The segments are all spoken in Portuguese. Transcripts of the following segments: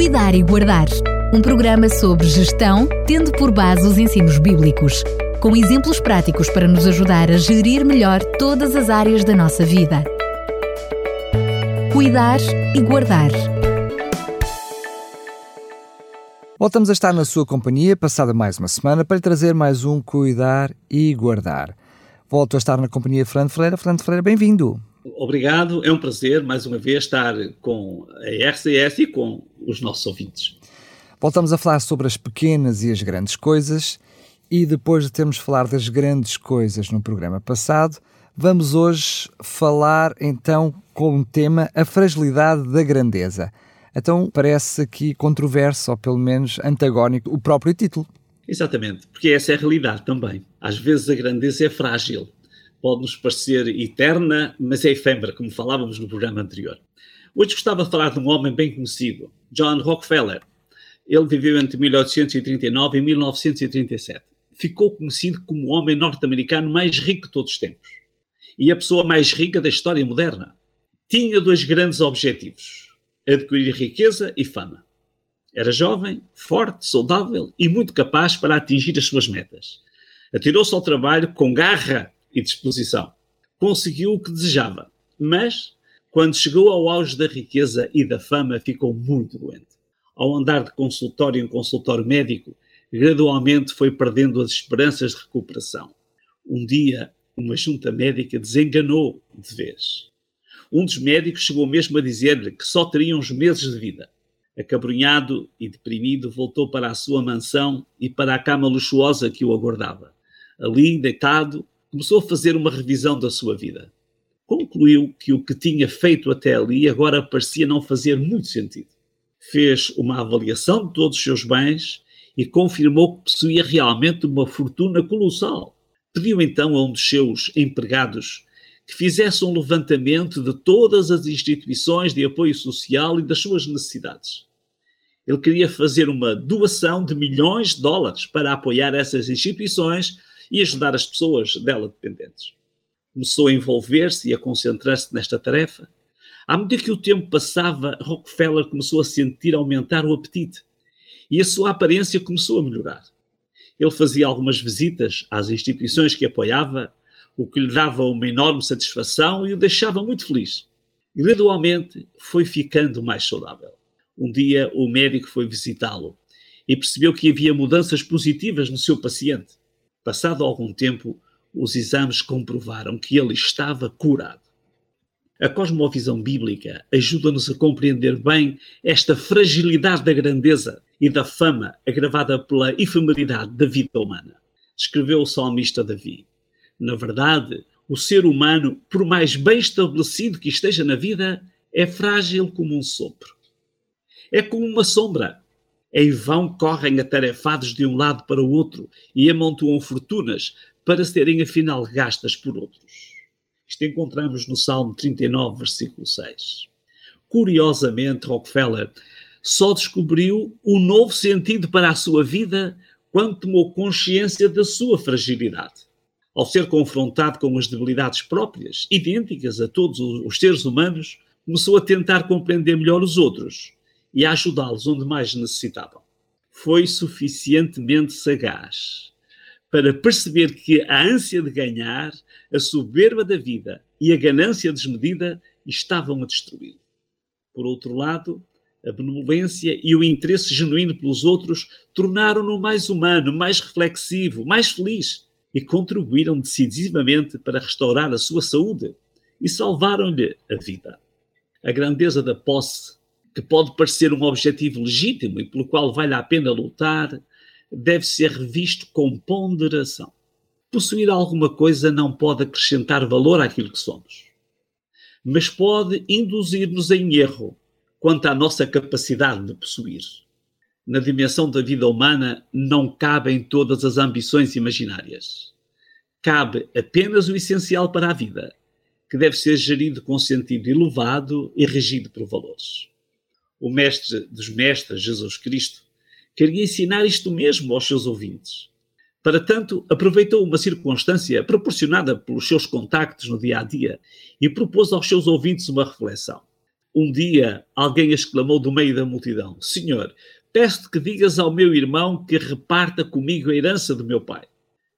Cuidar e Guardar, um programa sobre gestão, tendo por base os ensinos bíblicos, com exemplos práticos para nos ajudar a gerir melhor todas as áreas da nossa vida. Cuidar e Guardar. Voltamos a estar na sua companhia, passada mais uma semana, para lhe trazer mais um Cuidar e Guardar. Volto a estar na companhia de Fernando Ferreira. Fernando Ferreira, bem-vindo. Obrigado, é um prazer mais uma vez estar com a RCS e com os nossos ouvintes. Voltamos a falar sobre as pequenas e as grandes coisas e depois de termos falado das grandes coisas no programa passado, vamos hoje falar então com um tema a fragilidade da grandeza. Então parece aqui controverso, ou pelo menos antagónico, o próprio título. Exatamente, porque essa é a realidade também. Às vezes a grandeza é frágil pode-nos parecer eterna, mas é efêmera, como falávamos no programa anterior. Hoje gostava de falar de um homem bem conhecido, John Rockefeller. Ele viveu entre 1839 e 1937. Ficou conhecido como o homem norte-americano mais rico de todos os tempos e a pessoa mais rica da história moderna. Tinha dois grandes objetivos: adquirir riqueza e fama. Era jovem, forte, saudável e muito capaz para atingir as suas metas. Atirou-se ao trabalho com garra e disposição. Conseguiu o que desejava, mas, quando chegou ao auge da riqueza e da fama, ficou muito doente. Ao andar de consultório em consultório médico, gradualmente foi perdendo as esperanças de recuperação. Um dia, uma junta médica desenganou de vez. Um dos médicos chegou mesmo a dizer-lhe que só teria uns meses de vida. Acabrunhado e deprimido, voltou para a sua mansão e para a cama luxuosa que o aguardava. Ali, deitado, começou a fazer uma revisão da sua vida. Concluiu que o que tinha feito até ali agora parecia não fazer muito sentido. Fez uma avaliação de todos os seus bens e confirmou que possuía realmente uma fortuna colossal. Pediu então a um dos seus empregados que fizesse um levantamento de todas as instituições de apoio social e das suas necessidades. Ele queria fazer uma doação de milhões de dólares para apoiar essas instituições e ajudar as pessoas dela dependentes. Começou a envolver-se e a concentrar-se nesta tarefa. À medida que o tempo passava, Rockefeller começou a sentir aumentar o apetite e a sua aparência começou a melhorar. Ele fazia algumas visitas às instituições que apoiava, o que lhe dava uma enorme satisfação e o deixava muito feliz. Gradualmente foi ficando mais saudável. Um dia o médico foi visitá-lo e percebeu que havia mudanças positivas no seu paciente. Passado algum tempo, os exames comprovaram que ele estava curado. A cosmovisão bíblica ajuda-nos a compreender bem esta fragilidade da grandeza e da fama agravada pela efemeridade da vida humana. Escreveu o salmista Davi. Na verdade, o ser humano, por mais bem estabelecido que esteja na vida, é frágil como um sopro. É como uma sombra em vão correm atarefados de um lado para o outro e amontoam fortunas para serem afinal gastas por outros. Isto encontramos no Salmo 39, versículo 6. Curiosamente, Rockefeller só descobriu um novo sentido para a sua vida quando tomou consciência da sua fragilidade. Ao ser confrontado com as debilidades próprias, idênticas a todos os seres humanos, começou a tentar compreender melhor os outros e a ajudá-los onde mais necessitavam. Foi suficientemente sagaz para perceber que a ânsia de ganhar, a soberba da vida e a ganância desmedida estavam a destruí-lo. Por outro lado, a benevolência e o interesse genuíno pelos outros tornaram-no mais humano, mais reflexivo, mais feliz e contribuíram decisivamente para restaurar a sua saúde e salvaram-lhe a vida. A grandeza da posse que pode parecer um objetivo legítimo e pelo qual vale a pena lutar, deve ser revisto com ponderação. Possuir alguma coisa não pode acrescentar valor àquilo que somos, mas pode induzir-nos em erro quanto à nossa capacidade de possuir. Na dimensão da vida humana não cabem todas as ambições imaginárias. Cabe apenas o essencial para a vida, que deve ser gerido com sentido elevado e regido por valores o mestre dos mestres, Jesus Cristo, queria ensinar isto mesmo aos seus ouvintes. Para tanto, aproveitou uma circunstância proporcionada pelos seus contactos no dia a dia e propôs aos seus ouvintes uma reflexão. Um dia alguém exclamou do meio da multidão: Senhor, peço-te que digas ao meu irmão que reparta comigo a herança do meu pai.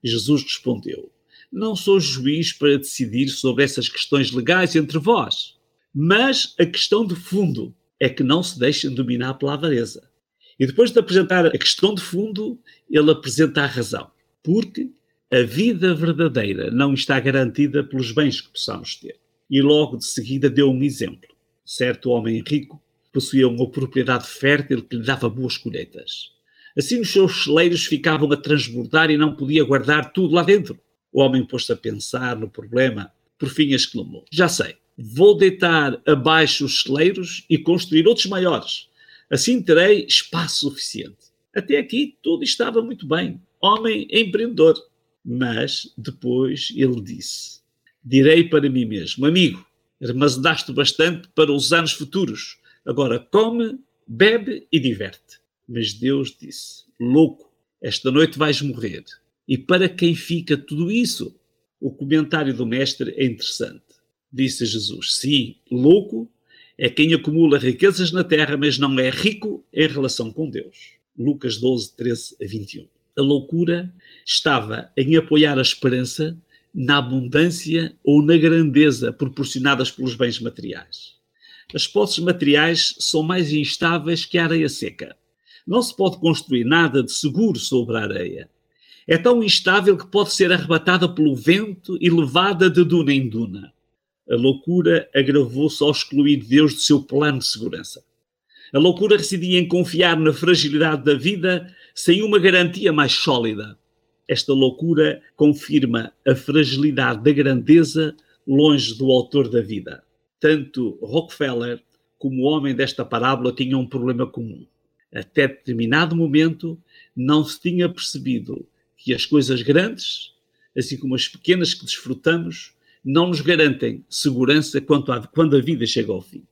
Jesus respondeu: Não sou juiz para decidir sobre essas questões legais entre vós, mas a questão de fundo é que não se deixem dominar pela avareza. E depois de apresentar a questão de fundo, ele apresenta a razão. Porque a vida verdadeira não está garantida pelos bens que possamos ter. E logo de seguida deu um exemplo. Certo homem rico possuía uma propriedade fértil que lhe dava boas colheitas. Assim os seus celeiros ficavam a transbordar e não podia guardar tudo lá dentro. O homem pôs-se a pensar no problema. Por fim exclamou: Já sei, vou deitar abaixo os celeiros e construir outros maiores. Assim terei espaço suficiente. Até aqui tudo estava muito bem. Homem empreendedor. Mas depois ele disse: Direi para mim mesmo, amigo, armazenaste bastante para os anos futuros. Agora come, bebe e diverte. Mas Deus disse: Louco, esta noite vais morrer. E para quem fica tudo isso? O comentário do mestre é interessante. Disse Jesus: Sim, louco é quem acumula riquezas na terra, mas não é rico em relação com Deus. Lucas 12, 13 a 21. A loucura estava em apoiar a esperança na abundância ou na grandeza proporcionadas pelos bens materiais. As posses materiais são mais instáveis que a areia seca. Não se pode construir nada de seguro sobre a areia. É tão instável que pode ser arrebatada pelo vento e levada de duna em duna. A loucura agravou-se ao excluir Deus do seu plano de segurança. A loucura residia em confiar na fragilidade da vida sem uma garantia mais sólida. Esta loucura confirma a fragilidade da grandeza longe do autor da vida. Tanto Rockefeller como o homem desta parábola tinham um problema comum. Até determinado momento, não se tinha percebido que as coisas grandes, assim como as pequenas que desfrutamos, não nos garantem segurança quanto a, quando a vida chega ao fim.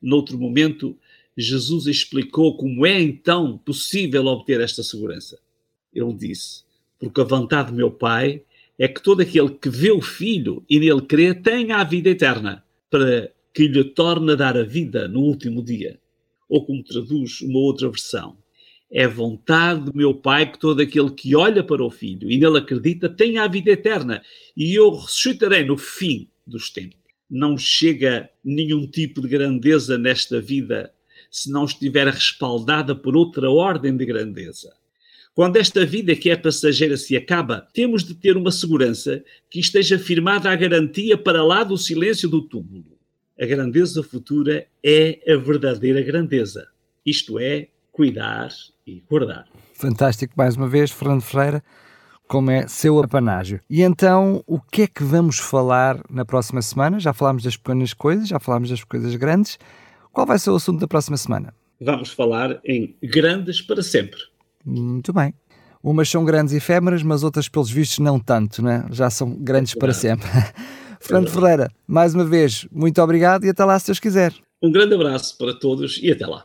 Noutro momento, Jesus explicou como é então possível obter esta segurança. Ele disse: Porque a vontade do meu Pai é que todo aquele que vê o Filho e nele crê tenha a vida eterna, para que lhe torne a dar a vida no último dia. Ou como traduz uma outra versão: É vontade do meu Pai que todo aquele que olha para o Filho e nele acredita tenha a vida eterna, e eu ressuscitarei no fim dos tempos. Não chega nenhum tipo de grandeza nesta vida se não estiver respaldada por outra ordem de grandeza. Quando esta vida que é passageira se acaba, temos de ter uma segurança que esteja firmada a garantia para lá do silêncio do túmulo. A grandeza futura é a verdadeira grandeza, isto é, cuidar e guardar. Fantástico, mais uma vez, Fernando Freire, como é seu apanágio. E então, o que é que vamos falar na próxima semana? Já falámos das pequenas coisas, já falámos das coisas grandes. Qual vai ser o assunto da próxima semana? Vamos falar em grandes para sempre. Muito bem. Umas são grandes e efêmeras, mas outras, pelos vistos, não tanto, né? já são grandes é para sempre. Fernando é Ferreira, mais uma vez, muito obrigado e até lá, se Deus quiser. Um grande abraço para todos e até lá.